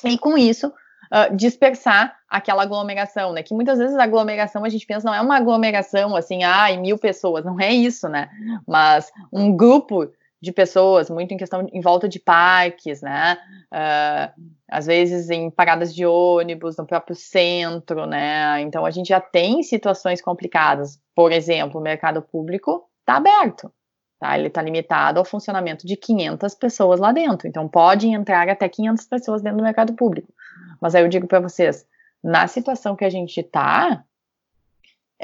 e com isso, uh, dispersar aquela aglomeração, né, que muitas vezes a aglomeração, a gente pensa, não é uma aglomeração, assim, ai, mil pessoas, não é isso, né, mas um grupo de pessoas, muito em questão em volta de parques, né? Uh, às vezes em paradas de ônibus, no próprio centro, né? Então a gente já tem situações complicadas. Por exemplo, o mercado público está aberto, tá? Ele está limitado ao funcionamento de 500 pessoas lá dentro. Então pode entrar até 500 pessoas dentro do mercado público. Mas aí eu digo para vocês, na situação que a gente está,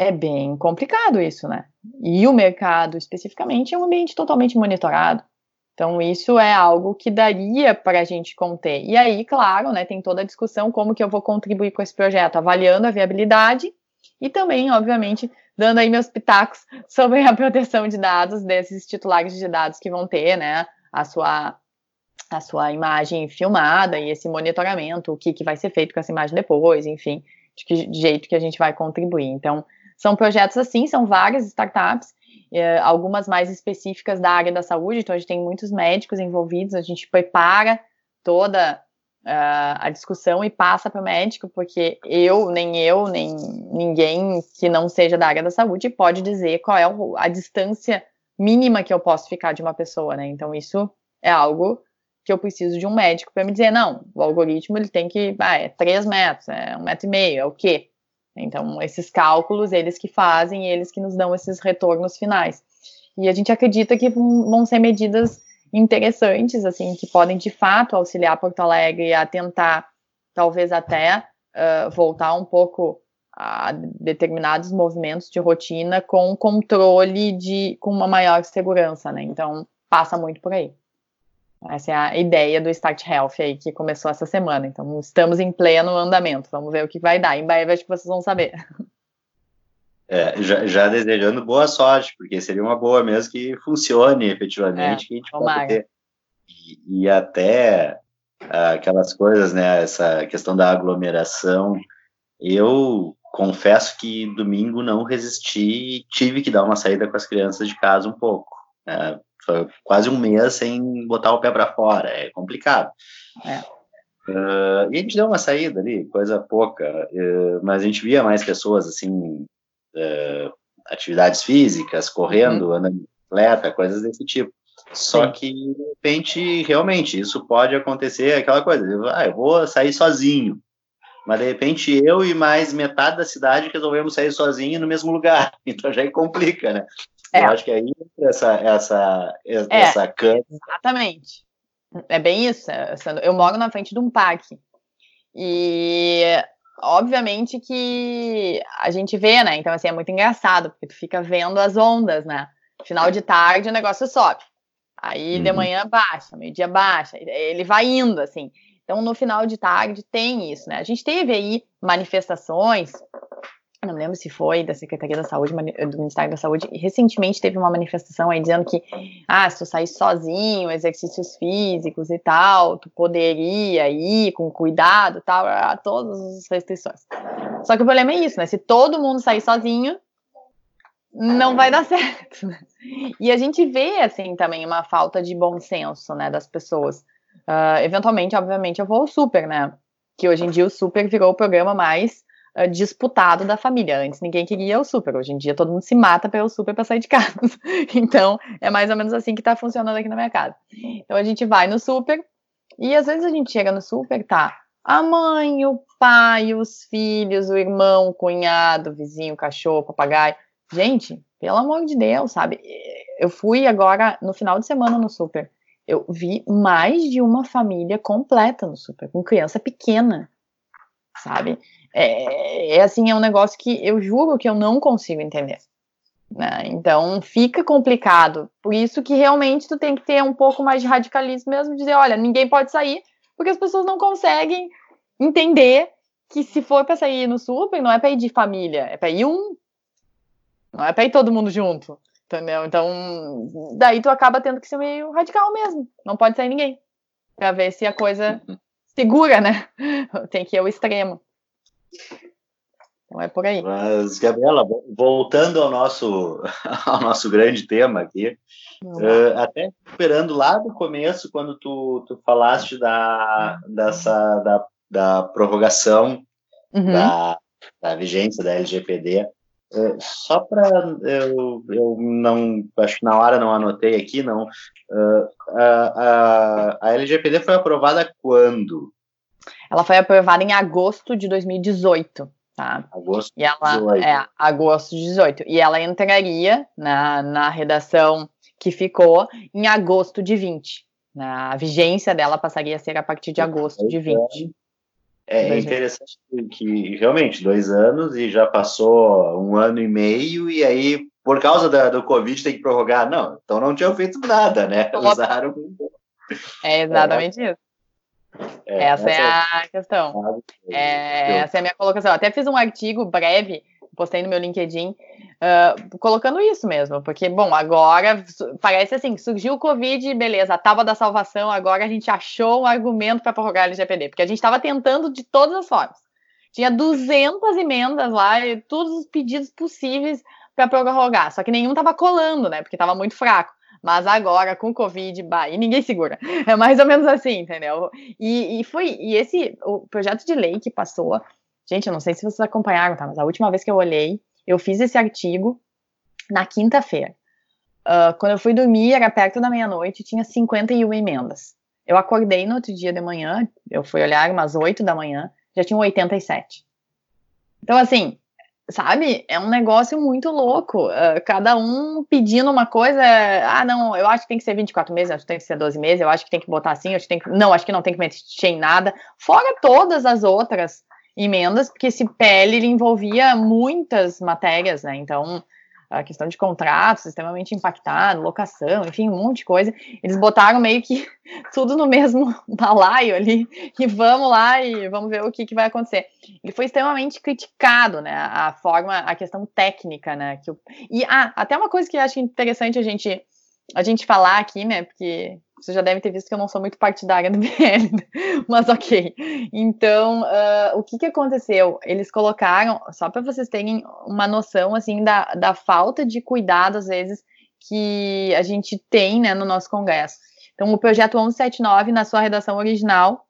é bem complicado isso, né? E o mercado, especificamente, é um ambiente totalmente monitorado. Então, isso é algo que daria para a gente conter. E aí, claro, né, tem toda a discussão como que eu vou contribuir com esse projeto, avaliando a viabilidade e também, obviamente, dando aí meus pitacos sobre a proteção de dados desses titulares de dados que vão ter, né, a sua, a sua imagem filmada e esse monitoramento, o que, que vai ser feito com essa imagem depois, enfim, de que jeito que a gente vai contribuir. Então, são projetos assim, são várias startups, é, algumas mais específicas da área da saúde, então a gente tem muitos médicos envolvidos, a gente prepara toda uh, a discussão e passa para o médico, porque eu, nem eu, nem ninguém que não seja da área da saúde pode dizer qual é a distância mínima que eu posso ficar de uma pessoa, né? Então isso é algo que eu preciso de um médico para me dizer, não, o algoritmo ele tem que, ah, é 3 metros, é um metro e meio, é o quê? Então, esses cálculos, eles que fazem, eles que nos dão esses retornos finais. E a gente acredita que vão ser medidas interessantes, assim, que podem de fato auxiliar Porto Alegre a tentar, talvez até, uh, voltar um pouco a determinados movimentos de rotina com controle de, com uma maior segurança, né? Então, passa muito por aí. Essa é a ideia do Start Health aí que começou essa semana. Então, estamos em pleno andamento. Vamos ver o que vai dar. Em breve acho que vocês vão saber. É, já, já, desejando boa sorte, porque seria uma boa mesmo que funcione efetivamente, é, que a gente pode ter. E, e até aquelas coisas, né? Essa questão da aglomeração. Eu confesso que domingo não resisti, tive que dar uma saída com as crianças de casa um pouco. É, foi quase um mês sem botar o pé para fora, é complicado. É. Uh, e a gente deu uma saída ali, coisa pouca, uh, mas a gente via mais pessoas assim, uh, atividades físicas, correndo, uhum. andando de bicicleta, coisas desse tipo. Só Sim. que, de repente, realmente, isso pode acontecer, aquela coisa, eu, ah, eu vou sair sozinho, mas de repente eu e mais metade da cidade resolvemos sair sozinho no mesmo lugar, então já complica, né? É. Eu acho que aí essa, essa, é, essa cana. Exatamente. É bem isso. É, eu moro na frente de um parque. E obviamente que a gente vê, né? Então, assim, é muito engraçado, porque tu fica vendo as ondas, né? Final de tarde o negócio sobe. Aí uhum. de manhã baixa, meio-dia baixa. Ele vai indo, assim. Então, no final de tarde tem isso, né? A gente teve aí manifestações não lembro se foi da Secretaria da Saúde, do Ministério da Saúde, recentemente teve uma manifestação aí dizendo que, ah, se tu sair sozinho, exercícios físicos e tal, tu poderia ir com cuidado tal, todas as restrições. Só que o problema é isso, né? Se todo mundo sair sozinho, não vai dar certo. Né? E a gente vê, assim, também uma falta de bom senso, né, das pessoas. Uh, eventualmente, obviamente, eu vou ao super, né? Que hoje em dia o super virou o programa mais disputado da família. Antes ninguém queria o super, hoje em dia todo mundo se mata pelo super para sair de casa. então é mais ou menos assim que está funcionando aqui na minha casa. Então a gente vai no super e às vezes a gente chega no super, tá? A mãe, o pai, os filhos, o irmão, o cunhado, o vizinho, o cachorro, o papagaio. Gente, pelo amor de Deus, sabe? Eu fui agora no final de semana no super. Eu vi mais de uma família completa no super, com criança pequena, sabe? É, é, assim, é um negócio que eu juro que eu não consigo entender. Né? Então fica complicado. Por isso que realmente tu tem que ter um pouco mais de radicalismo mesmo, dizer, olha, ninguém pode sair, porque as pessoas não conseguem entender que se for para sair no super, não é para ir de família, é para ir um. Não é para ir todo mundo junto, entendeu? Então, daí tu acaba tendo que ser meio radical mesmo. Não pode sair ninguém. Para ver se a coisa segura, né? Tem que ir ao extremo. Então é por aí. Mas, Gabriela, voltando ao nosso, ao nosso grande tema aqui, uh, até esperando lá do começo, quando tu, tu falaste da, dessa, da, da prorrogação uhum. da, da vigência da LGPD, uh, só para eu, eu não acho que na hora não anotei aqui não uh, a, a, a LGPD foi aprovada quando ela foi aprovada em agosto de 2018 Tá? Agosto e ela, 18. É, agosto de 18. E ela entraria na, na redação que ficou em agosto de 20. A vigência dela passaria a ser a partir de agosto de 20. É, é interessante que realmente dois anos e já passou um ano e meio, e aí, por causa da, do Covid, tem que prorrogar. Não, então não tinham feito nada, né? Usaram. É exatamente é. isso. É, essa, essa, é a questão. É, essa é a minha colocação. Eu até fiz um artigo breve, postei no meu LinkedIn, uh, colocando isso mesmo, porque, bom, agora parece assim: surgiu o Covid, beleza, a tábua da salvação, agora a gente achou um argumento para prorrogar a LGPD, porque a gente estava tentando de todas as formas. Tinha 200 emendas lá, e todos os pedidos possíveis para prorrogar, só que nenhum estava colando, né, porque estava muito fraco. Mas agora, com Covid, bah, e ninguém segura. É mais ou menos assim, entendeu? E, e foi, e esse, o projeto de lei que passou, gente, eu não sei se vocês acompanharam, tá? Mas a última vez que eu olhei, eu fiz esse artigo na quinta-feira. Uh, quando eu fui dormir, era perto da meia-noite, tinha 51 emendas. Eu acordei no outro dia de manhã, eu fui olhar umas 8 da manhã, já tinha 87. Então, assim, sabe? É um negócio muito louco. Uh, cada um pedindo uma coisa. Ah, não, eu acho que tem que ser 24 meses, acho que tem que ser 12 meses, eu acho que tem que botar assim, acho que tem que. Não, acho que não tem que mexer em nada. Fora todas as outras emendas, porque esse PL envolvia muitas matérias, né? Então, a questão de contratos extremamente impactado, locação, enfim, um monte de coisa. Eles botaram meio que tudo no mesmo balaio ali e vamos lá e vamos ver o que, que vai acontecer. Ele foi extremamente criticado, né? A forma, a questão técnica, né? Que e ah, até uma coisa que eu acho interessante a gente a gente falar aqui, né? Porque você já deve ter visto que eu não sou muito partidária do BL, mas ok. Então, uh, o que, que aconteceu? Eles colocaram, só para vocês terem uma noção, assim, da, da falta de cuidado, às vezes, que a gente tem, né, no nosso Congresso. Então, o projeto 1179, na sua redação original,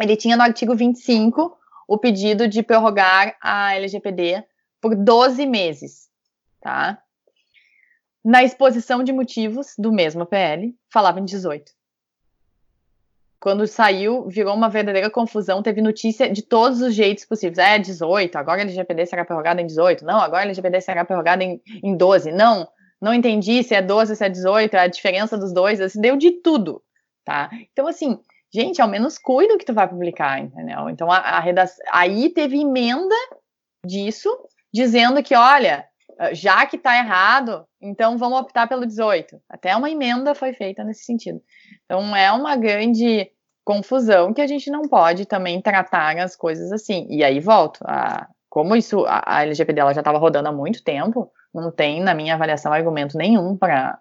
ele tinha no artigo 25 o pedido de prorrogar a LGPD por 12 meses, tá? Na exposição de motivos do mesmo PL, falava em 18. Quando saiu, virou uma verdadeira confusão, teve notícia de todos os jeitos possíveis. É 18, agora LGPD será prorrogada em 18. Não, agora LGPD será prorrogada em, em 12. Não, não entendi se é 12, se é 18, é a diferença dos dois, assim, deu de tudo, tá? Então, assim, gente, ao menos cuida o que tu vai publicar, entendeu? Então, a, a redação, aí teve emenda disso, dizendo que, olha, já que está errado, então vamos optar pelo 18. Até uma emenda foi feita nesse sentido. Então é uma grande confusão que a gente não pode também tratar as coisas assim. E aí volto, a, como isso a, a LGPD já estava rodando há muito tempo, não tem na minha avaliação argumento nenhum para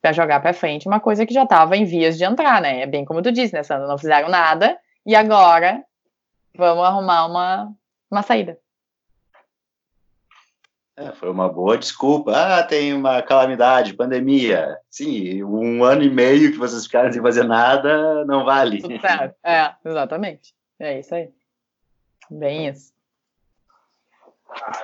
para jogar para frente uma coisa que já estava em vias de entrar, né? É bem como tu disse, né, Sandra? Não fizeram nada e agora vamos arrumar uma, uma saída. É, foi uma boa desculpa. Ah, tem uma calamidade, pandemia. Sim, um ano e meio que vocês ficaram sem fazer nada não vale. É, exatamente. É isso aí. Bem isso.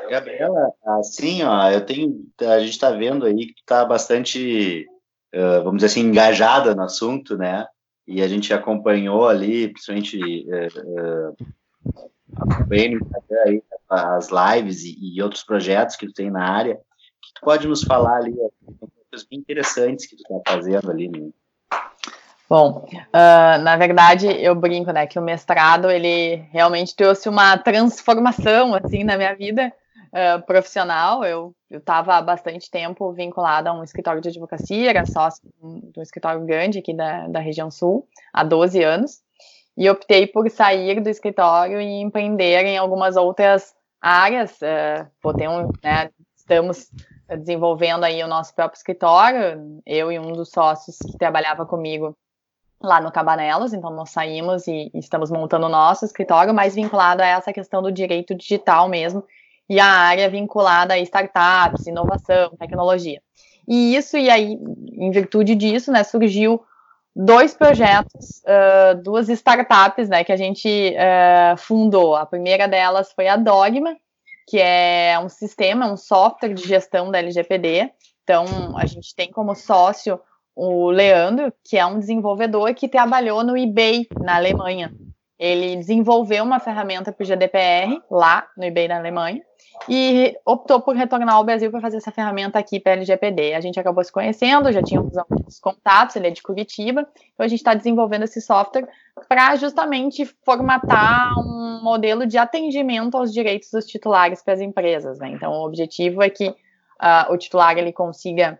Gabriela, assim, ó, eu tenho, a gente está vendo aí que está bastante, uh, vamos dizer assim, engajada no assunto, né? E a gente acompanhou ali, principalmente uh, uh, acompanhei Instagram aí, as lives e, e, outros projetos que tu tem na área, que tu pode nos falar ali, coisas bem interessantes que tu está fazendo ali, né? Bom, uh, na verdade, eu brinco, né, que o mestrado, ele realmente trouxe uma transformação, assim, na minha vida uh, profissional. Eu estava há bastante tempo vinculada a um escritório de advocacia, era sócio de um escritório grande aqui da, da região sul, há 12 anos. E optei por sair do escritório e empreender em algumas outras áreas. Uh, um, né, estamos desenvolvendo aí o nosso próprio escritório, eu e um dos sócios que trabalhava comigo lá no Cabanelas, então nós saímos e estamos montando o nosso escritório, mais vinculado a essa questão do direito digital mesmo, e a área vinculada a startups, inovação, tecnologia. E isso, e aí, em virtude disso, né, surgiu dois projetos, uh, duas startups, né, que a gente uh, fundou. A primeira delas foi a Dogma, que é um sistema, um software de gestão da LGPD. Então, a gente tem como sócio o Leandro, que é um desenvolvedor que trabalhou no eBay, na Alemanha. Ele desenvolveu uma ferramenta para o GDPR lá no eBay na Alemanha e optou por retornar ao Brasil para fazer essa ferramenta aqui para LGPD. A gente acabou se conhecendo, já tínhamos alguns contatos, ele é de Curitiba, então a gente está desenvolvendo esse software para justamente formatar um modelo de atendimento aos direitos dos titulares para as empresas. Né? Então, o objetivo é que uh, o titular ele consiga,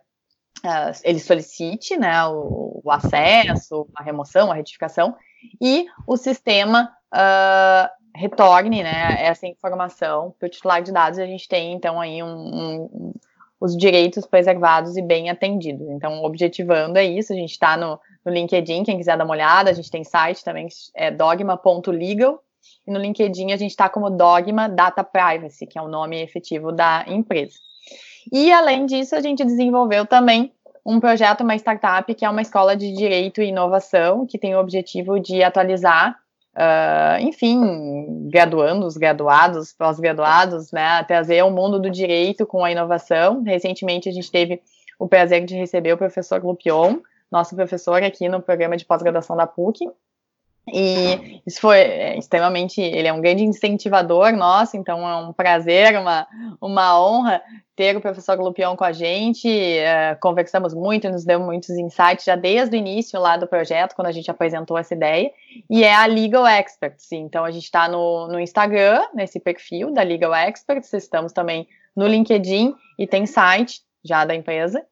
uh, ele solicite né, o, o, acesso, a remoção, a retificação, e o sistema uh, retorne né, essa informação para o titular de dados. A gente tem, então, aí um, um, os direitos preservados e bem atendidos. Então, objetivando é isso. A gente está no, no LinkedIn, quem quiser dar uma olhada. A gente tem site também, é dogma.legal. E no LinkedIn a gente está como Dogma Data Privacy, que é o nome efetivo da empresa. E, além disso, a gente desenvolveu também um projeto, uma startup, que é uma escola de direito e inovação, que tem o objetivo de atualizar Uh, enfim, graduandos, graduados, pós-graduados, né, trazer o mundo do direito com a inovação. Recentemente a gente teve o prazer de receber o professor Lupion, nosso professor aqui no programa de pós-graduação da PUC, e isso foi é, extremamente, ele é um grande incentivador nosso, então é um prazer, uma, uma honra ter o professor Lupion com a gente. Uh, conversamos muito, nos deu muitos insights já desde o início lá do projeto, quando a gente apresentou essa ideia. E é a Legal Experts. Então a gente está no, no Instagram, nesse perfil da Legal Experts, estamos também no LinkedIn e tem site já da empresa.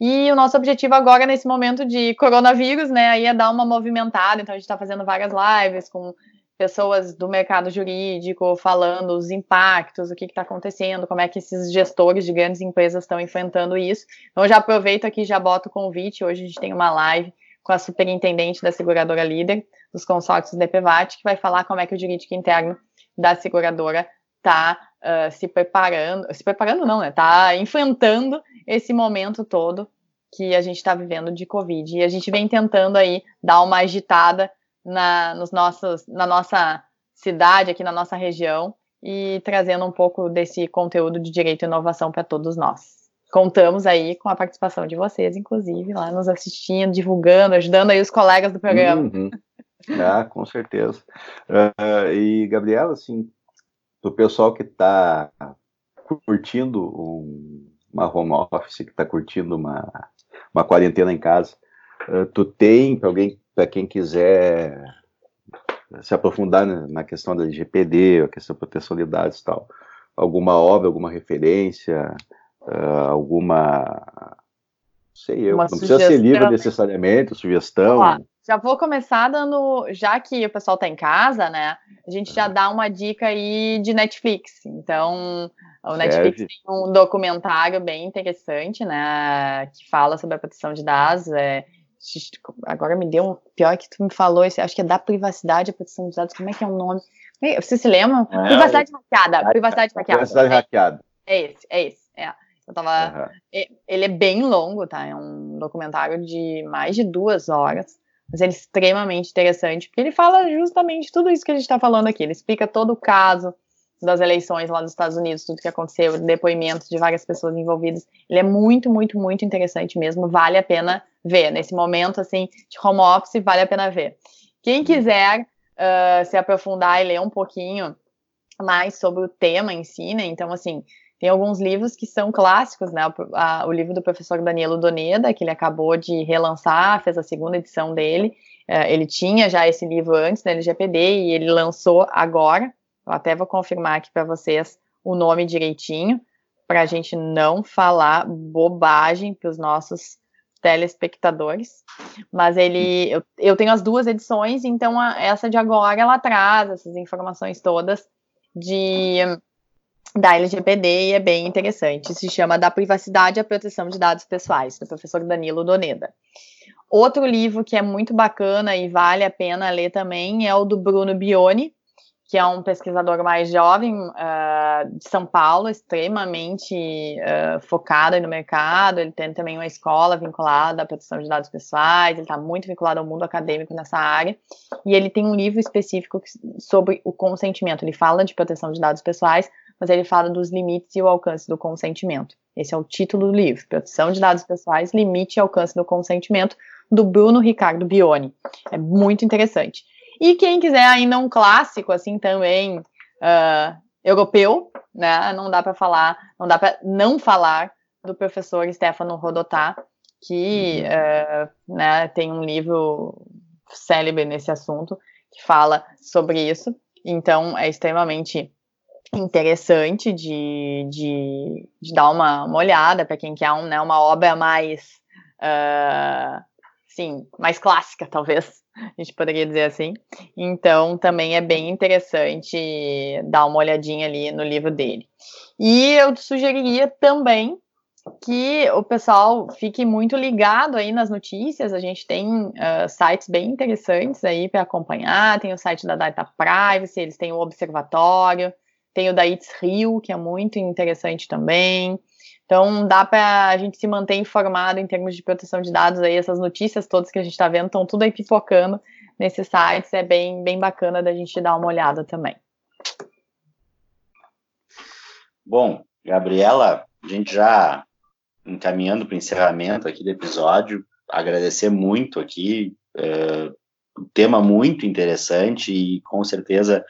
E o nosso objetivo agora, nesse momento de coronavírus, né, aí é dar uma movimentada. Então, a gente está fazendo várias lives com pessoas do mercado jurídico falando os impactos, o que está acontecendo, como é que esses gestores de grandes empresas estão enfrentando isso. Então, já aproveito aqui já boto o convite. Hoje a gente tem uma live com a superintendente da seguradora líder dos consórcios DPVAT, que vai falar como é que o jurídico interno da seguradora está uh, se preparando, se preparando não, né? Está enfrentando esse momento todo que a gente está vivendo de Covid. E a gente vem tentando aí dar uma agitada na, nos nossos, na nossa cidade, aqui na nossa região, e trazendo um pouco desse conteúdo de direito e inovação para todos nós. Contamos aí com a participação de vocês, inclusive, lá nos assistindo, divulgando, ajudando aí os colegas do programa. Uhum. Ah, com certeza. Uh, e, Gabriela, assim, do pessoal que está curtindo um, uma home office, que está curtindo uma, uma quarentena em casa, uh, tu tem, para alguém, para quem quiser se aprofundar na questão da LGPD, a questão da proteção de dados e tal, alguma obra, alguma referência, uh, alguma, sei eu, uma não precisa ser livro necessariamente, sugestão. Olá, já vou começar dando, já que o pessoal está em casa, né, a gente já dá uma dica aí de Netflix, então o Netflix Serve. tem um documentário bem interessante, né, que fala sobre a proteção de dados. É, agora me deu um pior que tu me falou, esse, acho que é da privacidade, a proteção de dados. Como é que é o nome? Você se lembra? É, privacidade hackeada. Privacidade hackeada. Privacidade hackeada. É esse, é esse. É. Eu tava. Uhum. Ele é bem longo, tá? É um documentário de mais de duas horas mas ele é extremamente interessante, porque ele fala justamente tudo isso que a gente está falando aqui. Ele explica todo o caso, das eleições lá dos Estados Unidos, tudo que aconteceu, depoimentos de várias pessoas envolvidas. Ele é muito, muito, muito interessante mesmo, vale a pena ver. Nesse momento, assim, de home office, vale a pena ver. Quem quiser uh, se aprofundar e ler um pouquinho mais sobre o tema em si, né, então, assim, tem alguns livros que são clássicos, né, o, a, o livro do professor Danilo Doneda, que ele acabou de relançar, fez a segunda edição dele, uh, ele tinha já esse livro antes da LGPD e ele lançou agora, eu até vou confirmar aqui para vocês o nome direitinho, para a gente não falar bobagem para os nossos telespectadores, mas ele eu, eu tenho as duas edições, então a, essa de agora ela traz essas informações todas de da LGPD e é bem interessante. Se chama Da Privacidade à Proteção de Dados Pessoais, do professor Danilo Doneda. Outro livro que é muito bacana e vale a pena ler também é o do Bruno Bione, que é um pesquisador mais jovem uh, de São Paulo, extremamente uh, focado no mercado. Ele tem também uma escola vinculada à proteção de dados pessoais, ele está muito vinculado ao mundo acadêmico nessa área. E ele tem um livro específico sobre o consentimento. Ele fala de proteção de dados pessoais, mas ele fala dos limites e o alcance do consentimento. Esse é o título do livro: Proteção de Dados Pessoais, Limite e Alcance do Consentimento, do Bruno Ricardo Bione. É muito interessante. E quem quiser ainda um clássico, assim, também uh, europeu, né? Não dá para falar, não dá para não falar do professor Stefano Rodotà, que uh, né, tem um livro célebre nesse assunto, que fala sobre isso. Então, é extremamente interessante de, de, de dar uma, uma olhada para quem quer um, né, uma obra mais, uh, sim, mais clássica, talvez, a gente poderia dizer assim. Então, também é bem interessante dar uma olhadinha ali no livro dele. E eu sugeriria também que o pessoal fique muito ligado aí nas notícias. A gente tem uh, sites bem interessantes aí para acompanhar. Tem o site da Data Privacy, eles têm o Observatório, tem o da It's Rio, que é muito interessante também. Então, dá para a gente se manter informado em termos de proteção de dados aí, essas notícias todas que a gente está vendo estão tudo aí pipocando nesses sites, é bem, bem bacana da gente dar uma olhada também. Bom, Gabriela, a gente já encaminhando para o encerramento aqui do episódio, agradecer muito aqui, é, um tema muito interessante e com certeza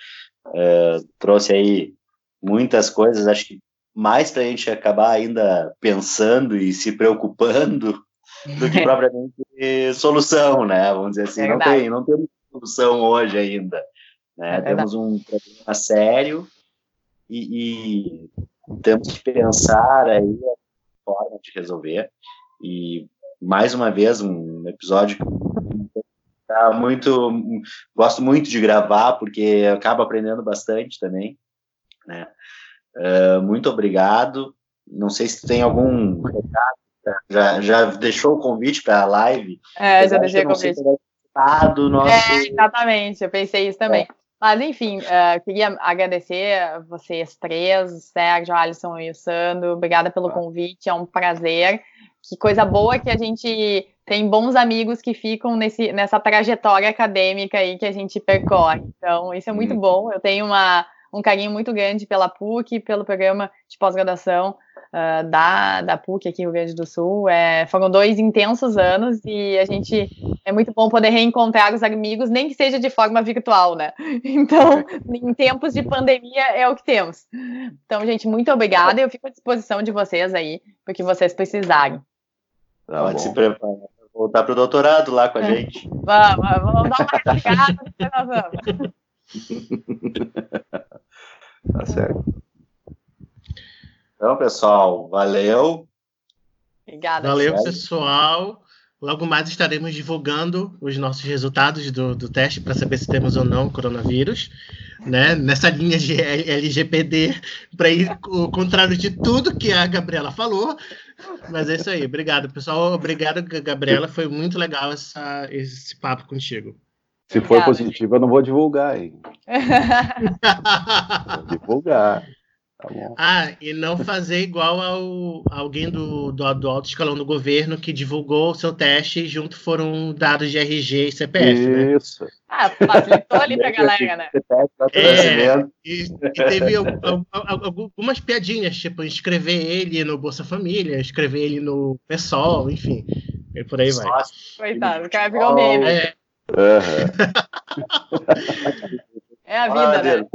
é, trouxe aí muitas coisas, acho que mais para a gente acabar ainda pensando e se preocupando do que propriamente solução, né? Vamos dizer assim, não tem, não temos solução hoje ainda, né? É temos um problema sério e, e, temos que pensar aí a forma de resolver e mais uma vez um episódio que tá muito gosto muito de gravar porque acaba aprendendo bastante também né? Uh, muito obrigado. Não sei se tem algum recado. Já, já deixou o convite para a live? É, já deixei o convite. Do nosso... É, exatamente, eu pensei isso também. É. Mas, enfim, uh, queria agradecer a vocês três, Sérgio, Alisson e o Sandro. Obrigada pelo convite, é um prazer. Que coisa boa que a gente tem bons amigos que ficam nesse, nessa trajetória acadêmica aí que a gente percorre. Então, isso é muito hum. bom. Eu tenho uma um carinho muito grande pela PUC, pelo programa de pós-graduação uh, da, da PUC aqui no Rio Grande do Sul. É, foram dois intensos anos e a gente é muito bom poder reencontrar os amigos, nem que seja de forma virtual, né? Então, em tempos de pandemia é o que temos. Então, gente, muito obrigada. Eu fico à disposição de vocês aí, porque vocês precisarem. Tá Pode se preparar voltar para o doutorado lá com a gente. Vamos, vamos dar uma ligada, nós vamos. tá certo. Então, pessoal, valeu. Obrigada. Valeu, pessoal. Logo mais estaremos divulgando os nossos resultados do, do teste para saber se temos ou não coronavírus, né? Nessa linha de LGPD, para ir o contrário de tudo que a Gabriela falou. Mas é isso aí. Obrigado, pessoal. Obrigado, Gabriela. Foi muito legal essa, esse papo contigo. Se for positivo, eu não vou divulgar, hein? vou divulgar. Tá ah, e não fazer igual ao alguém do, do, do, alto escalão do governo que divulgou o seu teste e junto foram dados de RG e CPF, né? Isso. Né? Ah, facilitou ali pra galera, né? É, e, e teve algumas piadinhas, tipo, escrever ele no Bolsa Família, escrever ele no PSOL, enfim. E por aí vai. Coitado, o cara virou meme. É, Uhum. é a vida, né?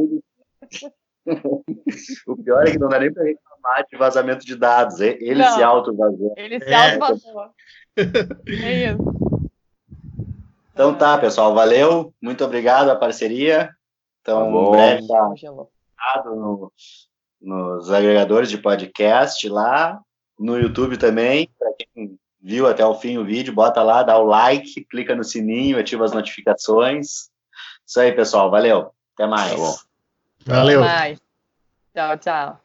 o pior é que não dá nem para reclamar de vazamento de dados. Ele não, se auto-vazou. Ele se é. auto-vazou. É isso. Então tá, pessoal. Valeu. Muito obrigado a parceria. Então, tá em breve tá no, nos agregadores de podcast lá, no YouTube também, para viu até o fim o vídeo, bota lá, dá o like, clica no sininho, ativa as notificações. Isso aí, pessoal. Valeu. Até mais. Valeu. Até mais. Tchau, tchau.